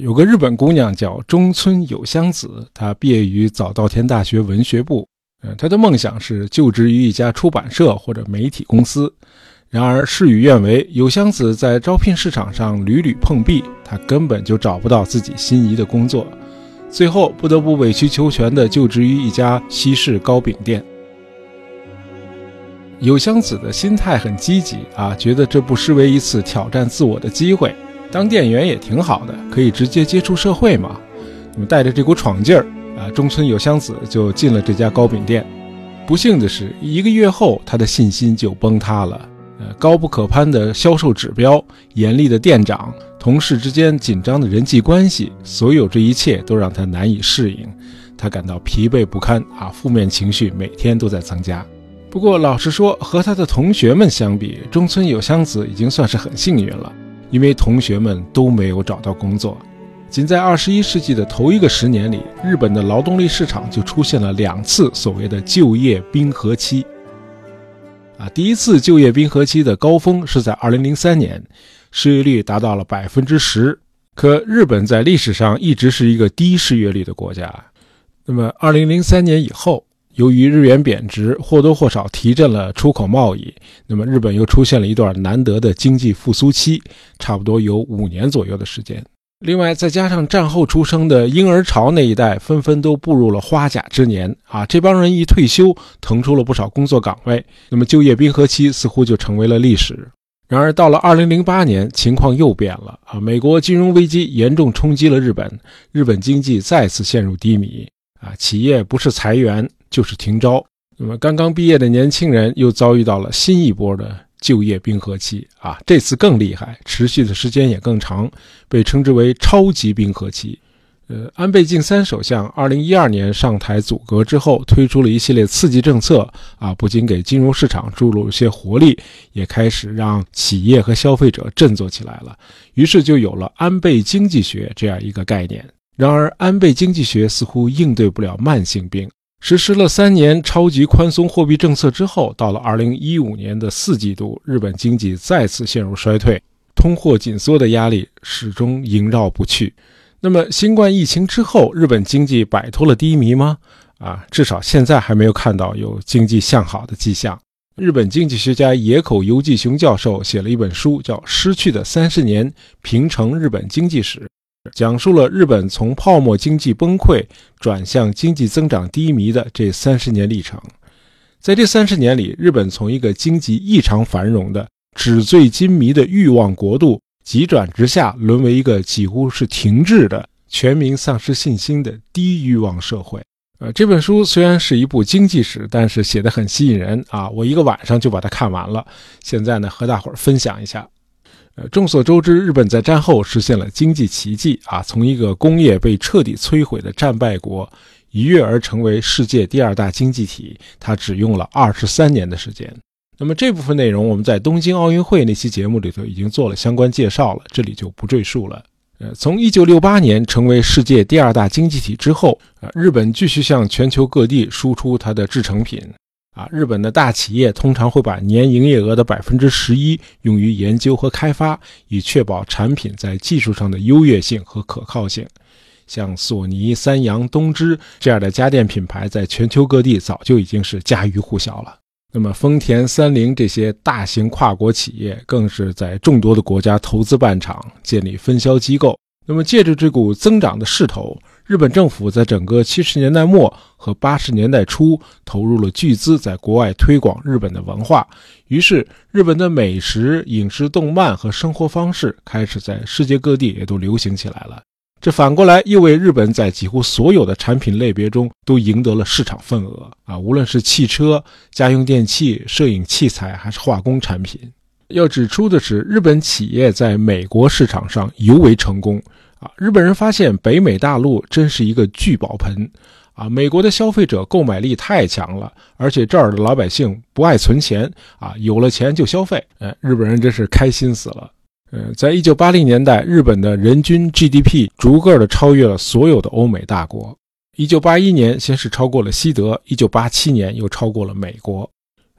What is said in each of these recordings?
有个日本姑娘叫中村有香子，她毕业于早稻田大学文学部。呃，她的梦想是就职于一家出版社或者媒体公司。然而事与愿违，有香子在招聘市场上屡屡碰壁，她根本就找不到自己心仪的工作，最后不得不委曲求全地就职于一家西式糕饼店。有香子的心态很积极啊，觉得这不失为一次挑战自我的机会。当店员也挺好的，可以直接接触社会嘛。那么带着这股闯劲儿啊，中村有香子就进了这家糕饼店。不幸的是，一个月后，他的信心就崩塌了。呃，高不可攀的销售指标，严厉的店长，同事之间紧张的人际关系，所有这一切都让他难以适应。他感到疲惫不堪啊，负面情绪每天都在增加。不过，老实说，和他的同学们相比，中村有香子已经算是很幸运了。因为同学们都没有找到工作，仅在二十一世纪的头一个十年里，日本的劳动力市场就出现了两次所谓的就业冰河期。啊，第一次就业冰河期的高峰是在二零零三年，失业率达到了百分之十。可日本在历史上一直是一个低失业率的国家。那么二零零三年以后。由于日元贬值，或多或少提振了出口贸易，那么日本又出现了一段难得的经济复苏期，差不多有五年左右的时间。另外，再加上战后出生的婴儿潮那一代纷纷都步入了花甲之年啊，这帮人一退休，腾出了不少工作岗位，那么就业冰河期似乎就成为了历史。然而，到了二零零八年，情况又变了啊，美国金融危机严重冲击了日本，日本经济再次陷入低迷啊，企业不是裁员。就是停招，那么刚刚毕业的年轻人又遭遇到了新一波的就业冰河期啊！这次更厉害，持续的时间也更长，被称之为超级冰河期。呃，安倍晋三首相二零一二年上台组阁之后，推出了一系列刺激政策啊，不仅给金融市场注入了些活力，也开始让企业和消费者振作起来了。于是就有了安倍经济学这样一个概念。然而，安倍经济学似乎应对不了慢性病。实施了三年超级宽松货币政策之后，到了二零一五年的四季度，日本经济再次陷入衰退，通货紧缩的压力始终萦绕不去。那么，新冠疫情之后，日本经济摆脱了低迷吗？啊，至少现在还没有看到有经济向好的迹象。日本经济学家野口游纪雄教授写了一本书，叫《失去的三十年：平成日本经济史》。讲述了日本从泡沫经济崩溃转向经济增长低迷的这三十年历程。在这三十年里，日本从一个经济异常繁荣的纸醉金迷的欲望国度，急转直下，沦为一个几乎是停滞的、全民丧失信心的低欲望社会。呃，这本书虽然是一部经济史，但是写得很吸引人啊！我一个晚上就把它看完了。现在呢，和大伙儿分享一下。呃，众所周知，日本在战后实现了经济奇迹啊，从一个工业被彻底摧毁的战败国一跃而成为世界第二大经济体，它只用了二十三年的时间。那么这部分内容我们在东京奥运会那期节目里头已经做了相关介绍了，这里就不赘述了。呃，从一九六八年成为世界第二大经济体之后，啊，日本继续向全球各地输出它的制成品。啊，日本的大企业通常会把年营业额的百分之十一用于研究和开发，以确保产品在技术上的优越性和可靠性。像索尼、三洋、东芝这样的家电品牌，在全球各地早就已经是家喻户晓了。那么，丰田、三菱这些大型跨国企业，更是在众多的国家投资办厂，建立分销机构。那么，借着这股增长的势头。日本政府在整个七十年代末和八十年代初投入了巨资在国外推广日本的文化，于是日本的美食、影视、动漫和生活方式开始在世界各地也都流行起来了。这反过来又为日本在几乎所有的产品类别中都赢得了市场份额啊！无论是汽车、家用电器、摄影器材还是化工产品。要指出的是，日本企业在美国市场上尤为成功。啊，日本人发现北美大陆真是一个聚宝盆，啊，美国的消费者购买力太强了，而且这儿的老百姓不爱存钱，啊，有了钱就消费，哎，日本人真是开心死了。呃，在一九八零年代，日本的人均 GDP 逐个的超越了所有的欧美大国。一九八一年，先是超过了西德，一九八七年又超过了美国。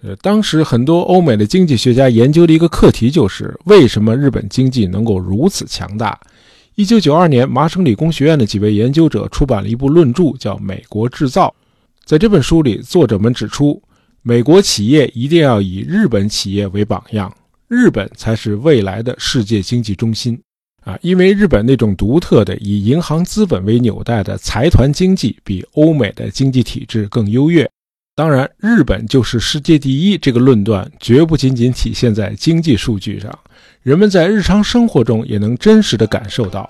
呃，当时很多欧美的经济学家研究的一个课题就是，为什么日本经济能够如此强大？一九九二年，麻省理工学院的几位研究者出版了一部论著，叫《美国制造》。在这本书里，作者们指出，美国企业一定要以日本企业为榜样，日本才是未来的世界经济中心。啊，因为日本那种独特的以银行资本为纽带的财团经济，比欧美的经济体制更优越。当然，日本就是世界第一这个论断，绝不仅仅体现在经济数据上，人们在日常生活中也能真实的感受到。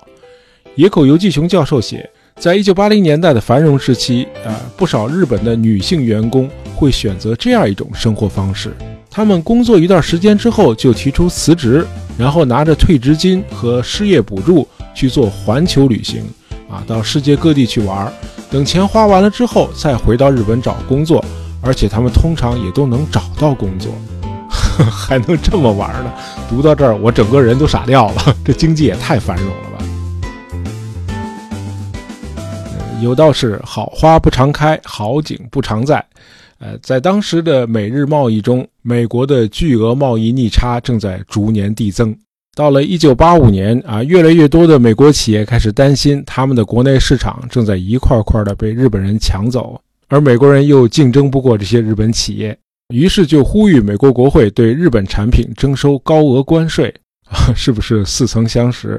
野口游纪雄教授写，在一九八零年代的繁荣时期，啊，不少日本的女性员工会选择这样一种生活方式：他们工作一段时间之后就提出辞职。然后拿着退职金和失业补助去做环球旅行，啊，到世界各地去玩。等钱花完了之后，再回到日本找工作，而且他们通常也都能找到工作，还能这么玩呢？读到这儿，我整个人都傻掉了。这经济也太繁荣了吧！有道是“好花不常开，好景不常在”。呃，在当时的美日贸易中，美国的巨额贸易逆差正在逐年递增。到了1985年啊，越来越多的美国企业开始担心他们的国内市场正在一块块的被日本人抢走，而美国人又竞争不过这些日本企业，于是就呼吁美国国会对日本产品征收高额关税。啊，是不是似曾相识？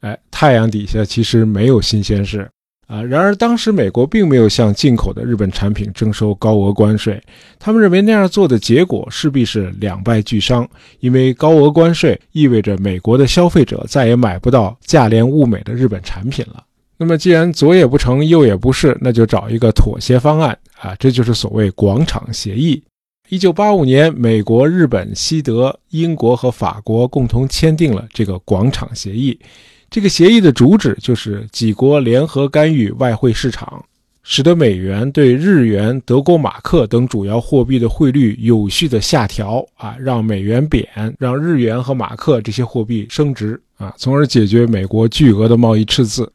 哎，太阳底下其实没有新鲜事。啊，然而当时美国并没有向进口的日本产品征收高额关税，他们认为那样做的结果势必是两败俱伤，因为高额关税意味着美国的消费者再也买不到价廉物美的日本产品了。那么既然左也不成，右也不是，那就找一个妥协方案啊，这就是所谓广场协议。一九八五年，美国、日本、西德、英国和法国共同签订了这个广场协议。这个协议的主旨就是几国联合干预外汇市场，使得美元对日元、德国马克等主要货币的汇率有序的下调啊，让美元贬，让日元和马克这些货币升值啊，从而解决美国巨额的贸易赤字。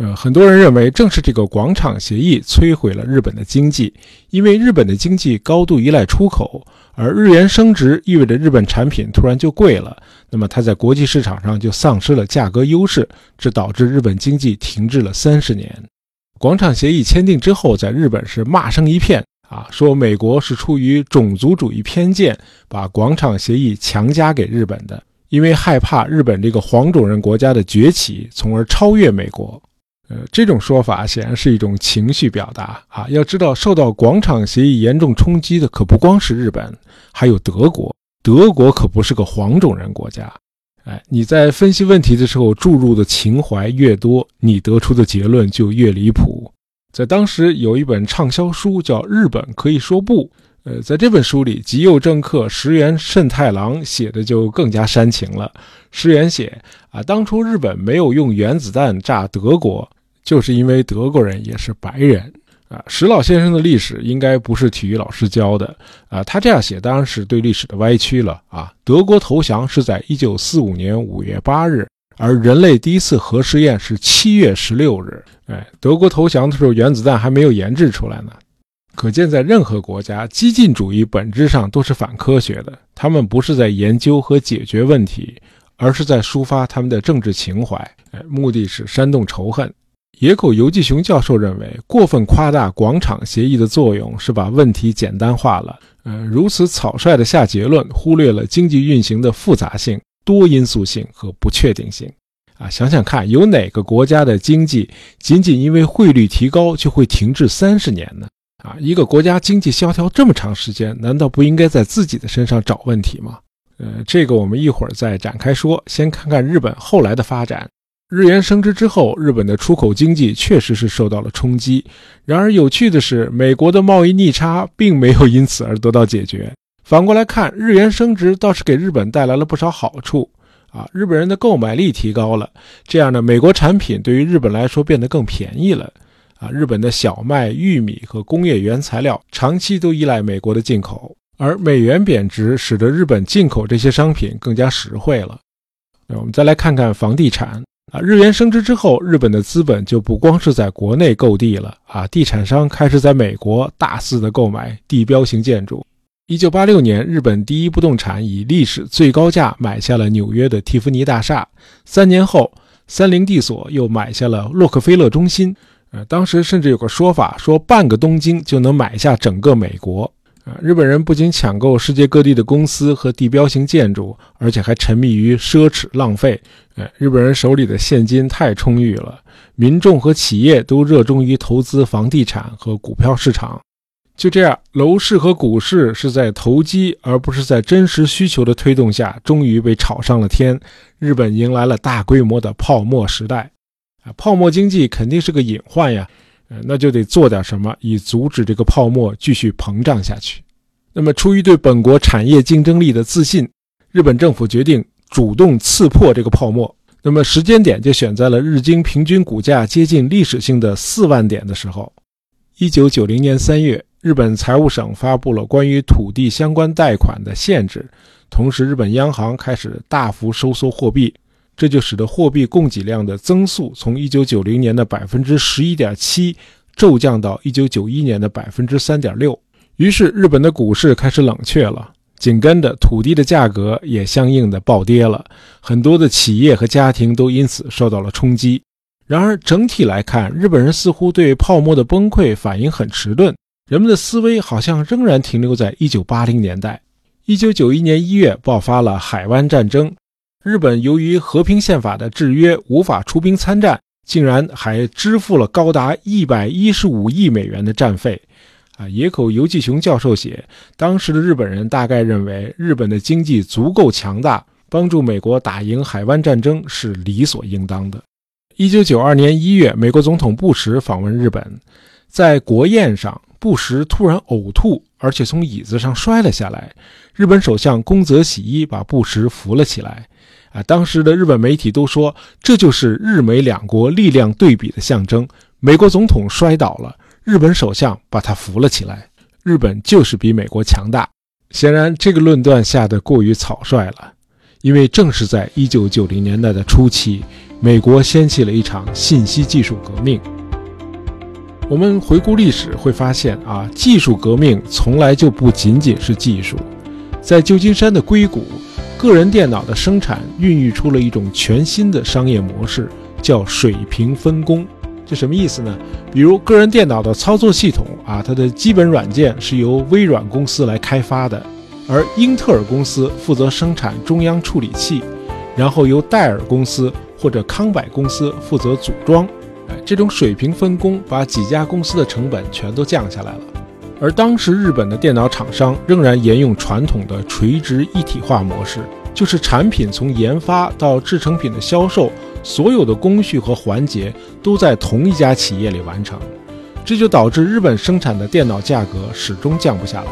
呃，很多人认为，正是这个广场协议摧毁了日本的经济，因为日本的经济高度依赖出口，而日元升值意味着日本产品突然就贵了，那么它在国际市场上就丧失了价格优势，这导致日本经济停滞了三十年。广场协议签订之后，在日本是骂声一片啊，说美国是出于种族主义偏见，把广场协议强加给日本的，因为害怕日本这个黄种人国家的崛起，从而超越美国。呃，这种说法显然是一种情绪表达啊！要知道，受到广场协议严重冲击的可不光是日本，还有德国。德国可不是个黄种人国家。哎，你在分析问题的时候注入的情怀越多，你得出的结论就越离谱。在当时有一本畅销书叫《日本可以说不》，呃，在这本书里，极右政客石原慎太郎写的就更加煽情了。石原写啊，当初日本没有用原子弹炸德国。就是因为德国人也是白人啊，石老先生的历史应该不是体育老师教的啊，他这样写当然是对历史的歪曲了啊。德国投降是在一九四五年五月八日，而人类第一次核试验是七月十六日。哎，德国投降的时候，原子弹还没有研制出来呢。可见，在任何国家，激进主义本质上都是反科学的，他们不是在研究和解决问题，而是在抒发他们的政治情怀，哎，目的是煽动仇恨。野口游纪雄教授认为，过分夸大广场协议的作用是把问题简单化了。呃，如此草率的下结论，忽略了经济运行的复杂性、多因素性和不确定性。啊，想想看，有哪个国家的经济仅仅因为汇率提高就会停滞三十年呢？啊，一个国家经济萧条这么长时间，难道不应该在自己的身上找问题吗？呃，这个我们一会儿再展开说。先看看日本后来的发展。日元升值之后，日本的出口经济确实是受到了冲击。然而，有趣的是，美国的贸易逆差并没有因此而得到解决。反过来看，日元升值倒是给日本带来了不少好处啊！日本人的购买力提高了，这样呢，美国产品对于日本来说变得更便宜了啊！日本的小麦、玉米和工业原材料长期都依赖美国的进口，而美元贬值使得日本进口这些商品更加实惠了。那我们再来看看房地产。啊，日元升值之后，日本的资本就不光是在国内购地了啊，地产商开始在美国大肆的购买地标型建筑。一九八六年，日本第一不动产以历史最高价买下了纽约的蒂芙尼大厦。三年后，三菱地所又买下了洛克菲勒中心。呃，当时甚至有个说法，说半个东京就能买下整个美国。日本人不仅抢购世界各地的公司和地标性建筑，而且还沉迷于奢侈浪费。哎，日本人手里的现金太充裕了，民众和企业都热衷于投资房地产和股票市场。就这样，楼市和股市是在投机而不是在真实需求的推动下，终于被炒上了天。日本迎来了大规模的泡沫时代。啊，泡沫经济肯定是个隐患呀。那就得做点什么，以阻止这个泡沫继续膨胀下去。那么，出于对本国产业竞争力的自信，日本政府决定主动刺破这个泡沫。那么，时间点就选在了日经平均股价接近历史性的四万点的时候。一九九零年三月，日本财务省发布了关于土地相关贷款的限制，同时，日本央行开始大幅收缩货币。这就使得货币供给量的增速从1990年的百分之十一点七骤降到1991年的百分之三点六。于是，日本的股市开始冷却了，紧跟着土地的价格也相应的暴跌了，很多的企业和家庭都因此受到了冲击。然而，整体来看，日本人似乎对泡沫的崩溃反应很迟钝，人们的思维好像仍然停留在1980年代。1991年1月爆发了海湾战争。日本由于和平宪法的制约，无法出兵参战，竟然还支付了高达一百一十五亿美元的战费。啊，野口游纪雄教授写，当时的日本人大概认为，日本的经济足够强大，帮助美国打赢海湾战争是理所应当的。一九九二年一月，美国总统布什访问日本，在国宴上，布什突然呕吐，而且从椅子上摔了下来。日本首相宫泽喜一把布什扶了起来。啊，当时的日本媒体都说，这就是日美两国力量对比的象征。美国总统摔倒了，日本首相把他扶了起来。日本就是比美国强大。显然，这个论断下得过于草率了，因为正是在1990年代的初期，美国掀起了一场信息技术革命。我们回顾历史会发现，啊，技术革命从来就不仅仅是技术。在旧金山的硅谷。个人电脑的生产孕育出了一种全新的商业模式，叫水平分工。这什么意思呢？比如个人电脑的操作系统啊，它的基本软件是由微软公司来开发的，而英特尔公司负责生产中央处理器，然后由戴尔公司或者康柏公司负责组装。哎，这种水平分工把几家公司的成本全都降下来了。而当时日本的电脑厂商仍然沿用传统的垂直一体化模式，就是产品从研发到制成品的销售，所有的工序和环节都在同一家企业里完成，这就导致日本生产的电脑价格始终降不下来。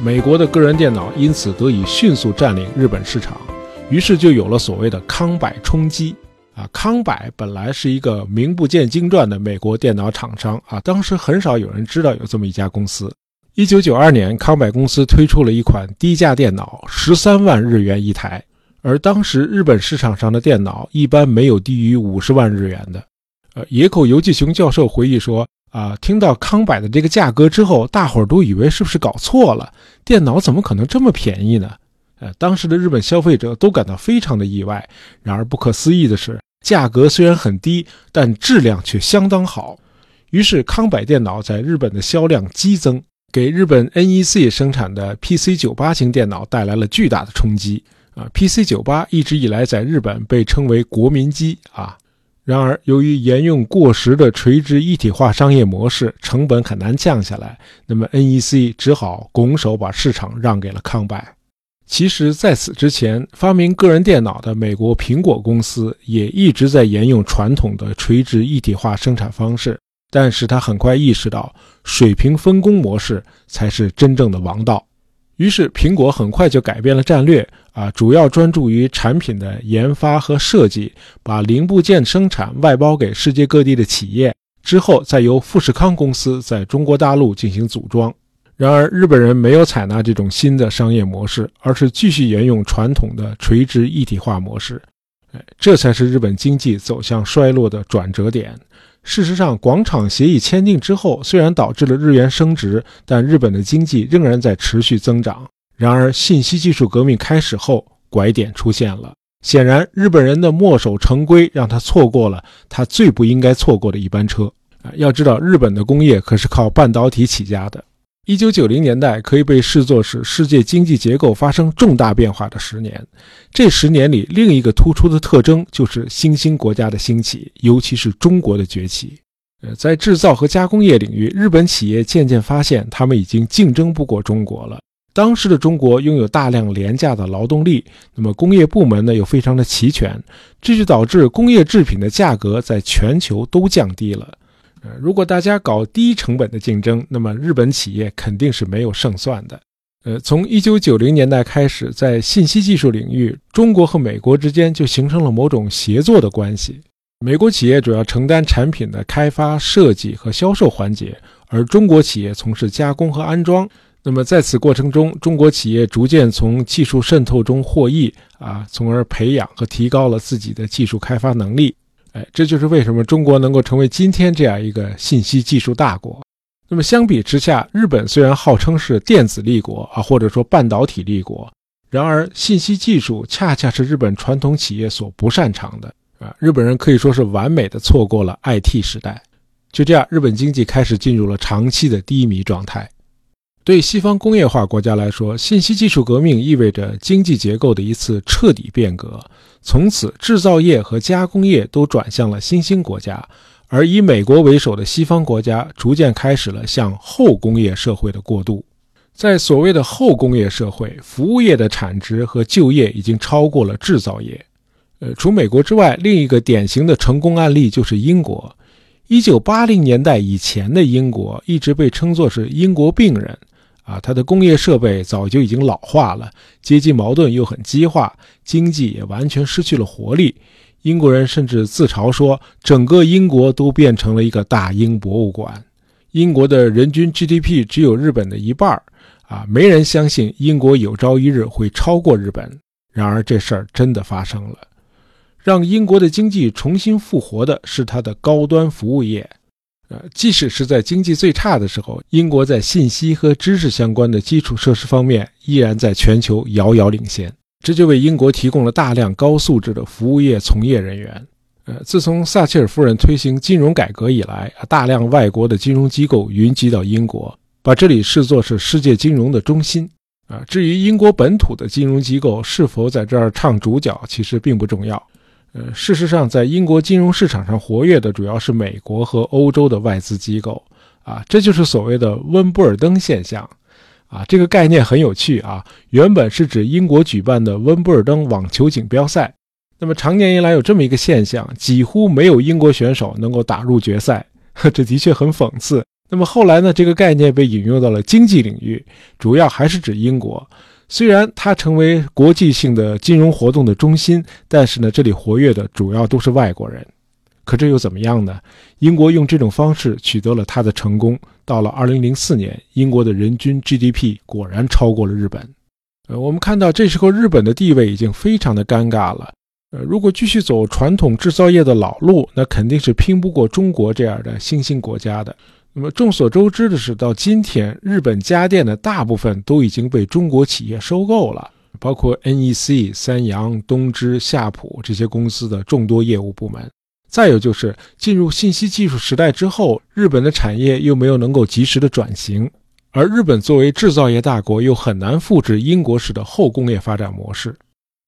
美国的个人电脑因此得以迅速占领日本市场，于是就有了所谓的康柏冲击。啊，康柏本来是一个名不见经传的美国电脑厂商啊，当时很少有人知道有这么一家公司。一九九二年，康柏公司推出了一款低价电脑，十三万日元一台，而当时日本市场上的电脑一般没有低于五十万日元的。呃，野口游纪雄教授回忆说，啊，听到康柏的这个价格之后，大伙儿都以为是不是搞错了，电脑怎么可能这么便宜呢？呃，当时的日本消费者都感到非常的意外。然而不可思议的是，价格虽然很低，但质量却相当好。于是康柏电脑在日本的销量激增，给日本 NEC 生产的 PC98 型电脑带来了巨大的冲击。啊，PC98 一直以来在日本被称为国民机啊。然而由于沿用过时的垂直一体化商业模式，成本很难降下来，那么 NEC 只好拱手把市场让给了康柏。其实，在此之前，发明个人电脑的美国苹果公司也一直在沿用传统的垂直一体化生产方式。但是，他很快意识到，水平分工模式才是真正的王道。于是，苹果很快就改变了战略，啊，主要专注于产品的研发和设计，把零部件生产外包给世界各地的企业，之后再由富士康公司在中国大陆进行组装。然而，日本人没有采纳这种新的商业模式，而是继续沿用传统的垂直一体化模式。哎，这才是日本经济走向衰落的转折点。事实上，广场协议签订之后，虽然导致了日元升值，但日本的经济仍然在持续增长。然而，信息技术革命开始后，拐点出现了。显然，日本人的墨守成规让他错过了他最不应该错过的一班车啊！要知道，日本的工业可是靠半导体起家的。一九九零年代可以被视作是世界经济结构发生重大变化的十年。这十年里，另一个突出的特征就是新兴国家的兴起，尤其是中国的崛起。呃，在制造和加工业领域，日本企业渐渐发现他们已经竞争不过中国了。当时的中国拥有大量廉价的劳动力，那么工业部门呢又非常的齐全，这就导致工业制品的价格在全球都降低了。呃，如果大家搞低成本的竞争，那么日本企业肯定是没有胜算的。呃，从一九九零年代开始，在信息技术领域，中国和美国之间就形成了某种协作的关系。美国企业主要承担产品的开发、设计和销售环节，而中国企业从事加工和安装。那么在此过程中，中国企业逐渐从技术渗透中获益啊，从而培养和提高了自己的技术开发能力。哎，这就是为什么中国能够成为今天这样一个信息技术大国。那么相比之下，日本虽然号称是电子立国啊，或者说半导体立国，然而信息技术恰恰是日本传统企业所不擅长的啊。日本人可以说是完美的错过了 IT 时代。就这样，日本经济开始进入了长期的低迷状态。对西方工业化国家来说，信息技术革命意味着经济结构的一次彻底变革。从此，制造业和加工业都转向了新兴国家，而以美国为首的西方国家逐渐开始了向后工业社会的过渡。在所谓的后工业社会，服务业的产值和就业已经超过了制造业。呃，除美国之外，另一个典型的成功案例就是英国。一九八零年代以前的英国一直被称作是“英国病人”。啊，它的工业设备早就已经老化了，阶级矛盾又很激化，经济也完全失去了活力。英国人甚至自嘲说，整个英国都变成了一个大英博物馆。英国的人均 GDP 只有日本的一半啊，没人相信英国有朝一日会超过日本。然而，这事儿真的发生了。让英国的经济重新复活的是它的高端服务业。呃，即使是在经济最差的时候，英国在信息和知识相关的基础设施方面依然在全球遥遥领先，这就为英国提供了大量高素质的服务业从业人员。呃，自从撒切尔夫人推行金融改革以来，大量外国的金融机构云集到英国，把这里视作是世界金融的中心。啊，至于英国本土的金融机构是否在这儿唱主角，其实并不重要。呃，事实上，在英国金融市场上活跃的主要是美国和欧洲的外资机构，啊，这就是所谓的温布尔登现象，啊，这个概念很有趣啊，原本是指英国举办的温布尔登网球锦标赛，那么常年以来有这么一个现象，几乎没有英国选手能够打入决赛，这的确很讽刺。那么后来呢，这个概念被引用到了经济领域，主要还是指英国。虽然它成为国际性的金融活动的中心，但是呢，这里活跃的主要都是外国人。可这又怎么样呢？英国用这种方式取得了它的成功。到了2004年，英国的人均 GDP 果然超过了日本。呃，我们看到这时候日本的地位已经非常的尴尬了。呃，如果继续走传统制造业的老路，那肯定是拼不过中国这样的新兴国家的。那么众所周知的是，到今天，日本家电的大部分都已经被中国企业收购了，包括 NEC、三洋、东芝、夏普这些公司的众多业务部门。再有就是进入信息技术时代之后，日本的产业又没有能够及时的转型，而日本作为制造业大国，又很难复制英国式的后工业发展模式。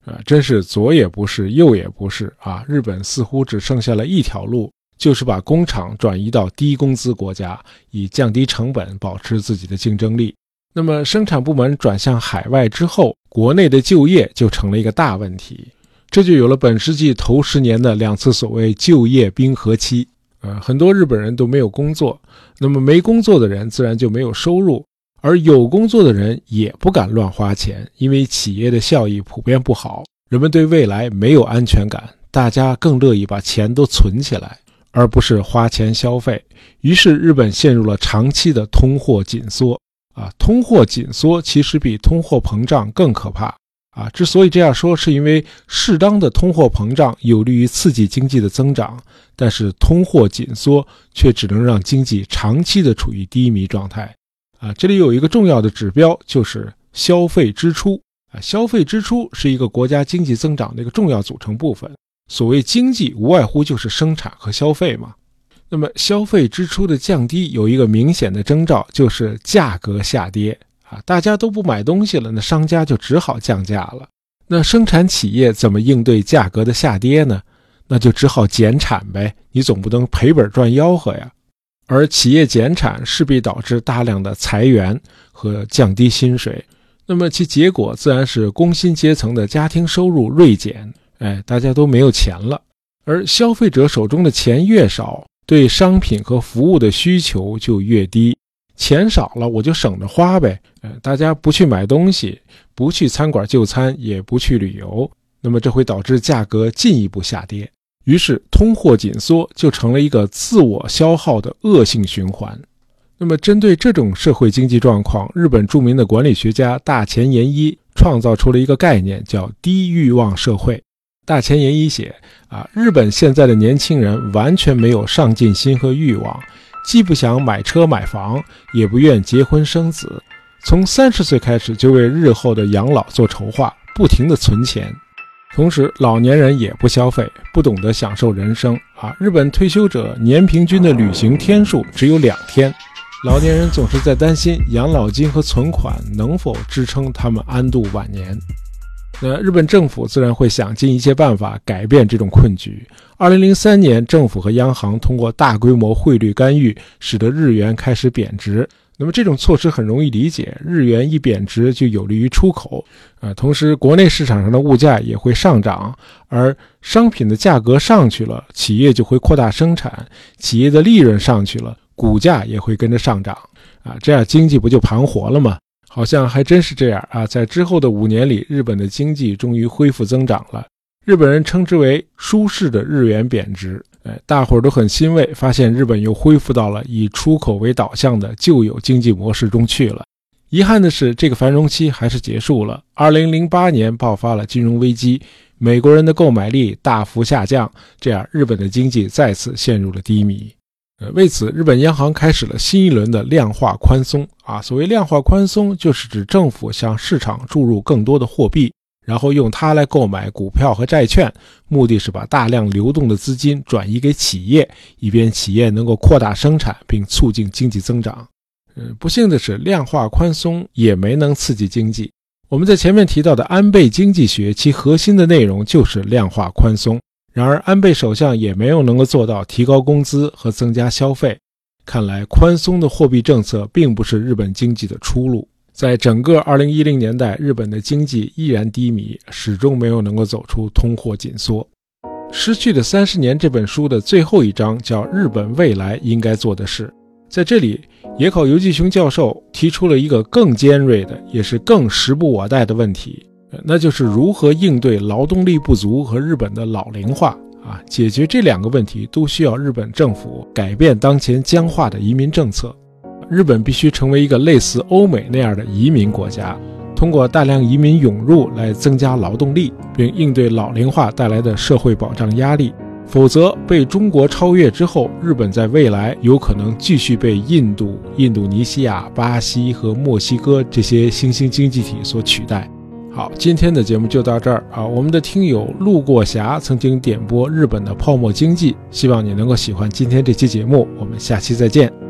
啊，真是左也不是，右也不是啊！日本似乎只剩下了一条路。就是把工厂转移到低工资国家，以降低成本，保持自己的竞争力。那么，生产部门转向海外之后，国内的就业就成了一个大问题。这就有了本世纪头十年的两次所谓就业冰河期。呃，很多日本人都没有工作，那么没工作的人自然就没有收入，而有工作的人也不敢乱花钱，因为企业的效益普遍不好，人们对未来没有安全感，大家更乐意把钱都存起来。而不是花钱消费，于是日本陷入了长期的通货紧缩。啊，通货紧缩其实比通货膨胀更可怕。啊，之所以这样说，是因为适当的通货膨胀有利于刺激经济的增长，但是通货紧缩却只能让经济长期的处于低迷状态。啊，这里有一个重要的指标，就是消费支出。啊，消费支出是一个国家经济增长的一个重要组成部分。所谓经济，无外乎就是生产和消费嘛。那么消费支出的降低有一个明显的征兆，就是价格下跌啊，大家都不买东西了，那商家就只好降价了。那生产企业怎么应对价格的下跌呢？那就只好减产呗，你总不能赔本赚吆喝呀。而企业减产势必导致大量的裁员和降低薪水，那么其结果自然是工薪阶层的家庭收入锐减，哎，大家都没有钱了。而消费者手中的钱越少，对商品和服务的需求就越低。钱少了，我就省着花呗。呃，大家不去买东西，不去餐馆就餐，也不去旅游，那么这会导致价格进一步下跌。于是，通货紧缩就成了一个自我消耗的恶性循环。那么，针对这种社会经济状况，日本著名的管理学家大前研一创造出了一个概念，叫“低欲望社会”。大前研一写：啊，日本现在的年轻人完全没有上进心和欲望。既不想买车买房，也不愿结婚生子，从三十岁开始就为日后的养老做筹划，不停地存钱。同时，老年人也不消费，不懂得享受人生啊！日本退休者年平均的旅行天数只有两天，老年人总是在担心养老金和存款能否支撑他们安度晚年。那日本政府自然会想尽一切办法改变这种困局。二零零三年，政府和央行通过大规模汇率干预，使得日元开始贬值。那么这种措施很容易理解，日元一贬值就有利于出口，啊，同时国内市场上的物价也会上涨，而商品的价格上去了，企业就会扩大生产，企业的利润上去了，股价也会跟着上涨，啊，这样经济不就盘活了吗？好像还真是这样啊！在之后的五年里，日本的经济终于恢复增长了。日本人称之为“舒适的日元贬值”。哎，大伙儿都很欣慰，发现日本又恢复到了以出口为导向的旧有经济模式中去了。遗憾的是，这个繁荣期还是结束了。2008年爆发了金融危机，美国人的购买力大幅下降，这样日本的经济再次陷入了低迷。为此，日本央行开始了新一轮的量化宽松啊。所谓量化宽松，就是指政府向市场注入更多的货币，然后用它来购买股票和债券，目的是把大量流动的资金转移给企业，以便企业能够扩大生产并促进经济增长。嗯，不幸的是，量化宽松也没能刺激经济。我们在前面提到的安倍经济学，其核心的内容就是量化宽松。然而，安倍首相也没有能够做到提高工资和增加消费。看来，宽松的货币政策并不是日本经济的出路。在整个2010年代，日本的经济依然低迷，始终没有能够走出通货紧缩。失去的三十年这本书的最后一章叫《日本未来应该做的事》。在这里，野口游纪雄教授提出了一个更尖锐的，也是更时不我待的问题。那就是如何应对劳动力不足和日本的老龄化啊？解决这两个问题都需要日本政府改变当前僵化的移民政策。日本必须成为一个类似欧美那样的移民国家，通过大量移民涌入来增加劳动力，并应对老龄化带来的社会保障压力。否则，被中国超越之后，日本在未来有可能继续被印度、印度尼西亚、巴西和墨西哥这些新兴经济体所取代。好，今天的节目就到这儿啊！我们的听友路过霞曾经点播日本的泡沫经济，希望你能够喜欢今天这期节目。我们下期再见。